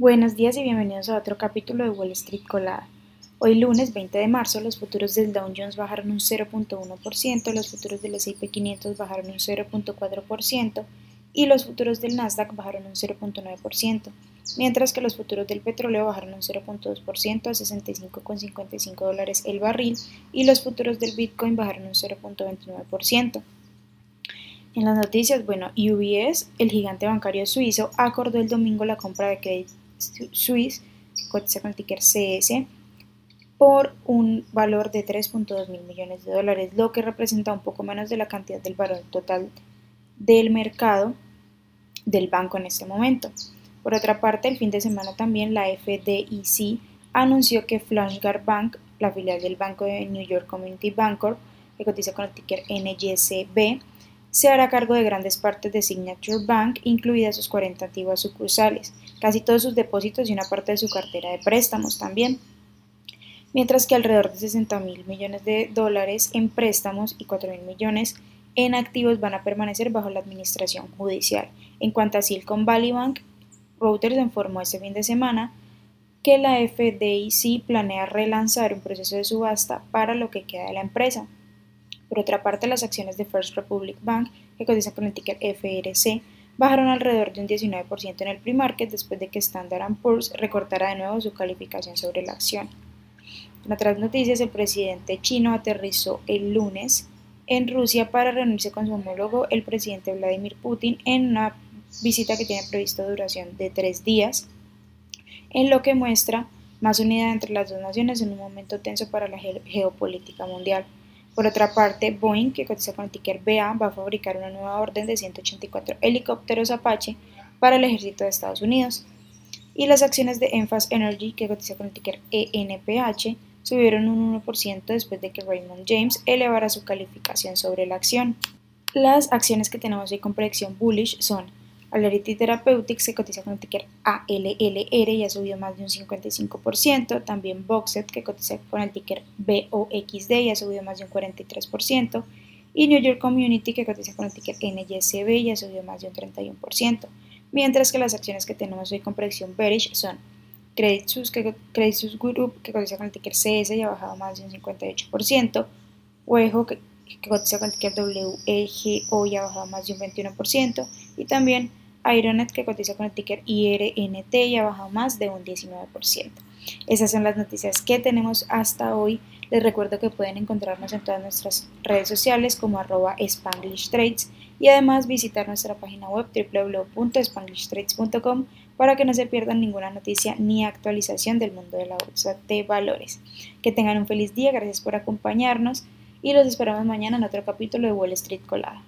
Buenos días y bienvenidos a otro capítulo de Wall Street Colada. Hoy lunes 20 de marzo los futuros del Dow Jones bajaron un 0.1%, los futuros del S&P 500 bajaron un 0.4% y los futuros del Nasdaq bajaron un 0.9%, mientras que los futuros del petróleo bajaron un 0.2% a 65,55 dólares el barril y los futuros del Bitcoin bajaron un 0.29%. En las noticias, bueno, UBS, el gigante bancario suizo, acordó el domingo la compra de Credit Suisse, cotiza con el ticker CS, por un valor de 3.2 mil millones de dólares, lo que representa un poco menos de la cantidad del valor total del mercado del banco en este momento. Por otra parte, el fin de semana también la FDIC anunció que Flashguard Bank, la filial del banco de New York Community Bancorp, que cotiza con el ticker NYCB, se hará cargo de grandes partes de Signature Bank, incluidas sus 40 antiguas sucursales, casi todos sus depósitos y una parte de su cartera de préstamos también. Mientras que alrededor de 60 mil millones de dólares en préstamos y 4 mil millones en activos van a permanecer bajo la administración judicial. En cuanto a Silicon Valley Bank, Reuters informó este fin de semana que la FDIC planea relanzar un proceso de subasta para lo que queda de la empresa. Por otra parte, las acciones de First Republic Bank, que cotizan con el ticker FRC, bajaron alrededor de un 19% en el pre-market después de que Standard Poor's recortara de nuevo su calificación sobre la acción. En otras noticias, el presidente chino aterrizó el lunes en Rusia para reunirse con su homólogo, el presidente Vladimir Putin, en una visita que tiene previsto duración de tres días, en lo que muestra más unidad entre las dos naciones en un momento tenso para la geopolítica mundial. Por otra parte, Boeing, que cotiza con el ticker BA, va a fabricar una nueva orden de 184 helicópteros Apache para el ejército de Estados Unidos. Y las acciones de Enfas Energy, que cotiza con el ticker ENPH, subieron un 1% después de que Raymond James elevara su calificación sobre la acción. Las acciones que tenemos hoy con predicción bullish son Alarity Therapeutics se cotiza con el ticker ALLR y ha subido más de un 55%. También Boxet que cotiza con el ticker BOXD y ha subido más de un 43%. Y New York Community que cotiza con el ticker NYSB y ha subido más de un 31%. Mientras que las acciones que tenemos hoy con predicción bearish son Credit Suisse, que, Credit Suisse Group que cotiza con el ticker CS y ha bajado más de un 58%. Huejo que, que cotiza con el ticker WEGO y ha bajado más de un 21%. Y también Ironet que cotiza con el ticker IRNT y ha bajado más de un 19%. Esas son las noticias que tenemos hasta hoy. Les recuerdo que pueden encontrarnos en todas nuestras redes sociales como arroba Spanglish Trades y además visitar nuestra página web www.spanglishtrades.com para que no se pierdan ninguna noticia ni actualización del mundo de la bolsa de valores. Que tengan un feliz día, gracias por acompañarnos y los esperamos mañana en otro capítulo de Wall Street Colada.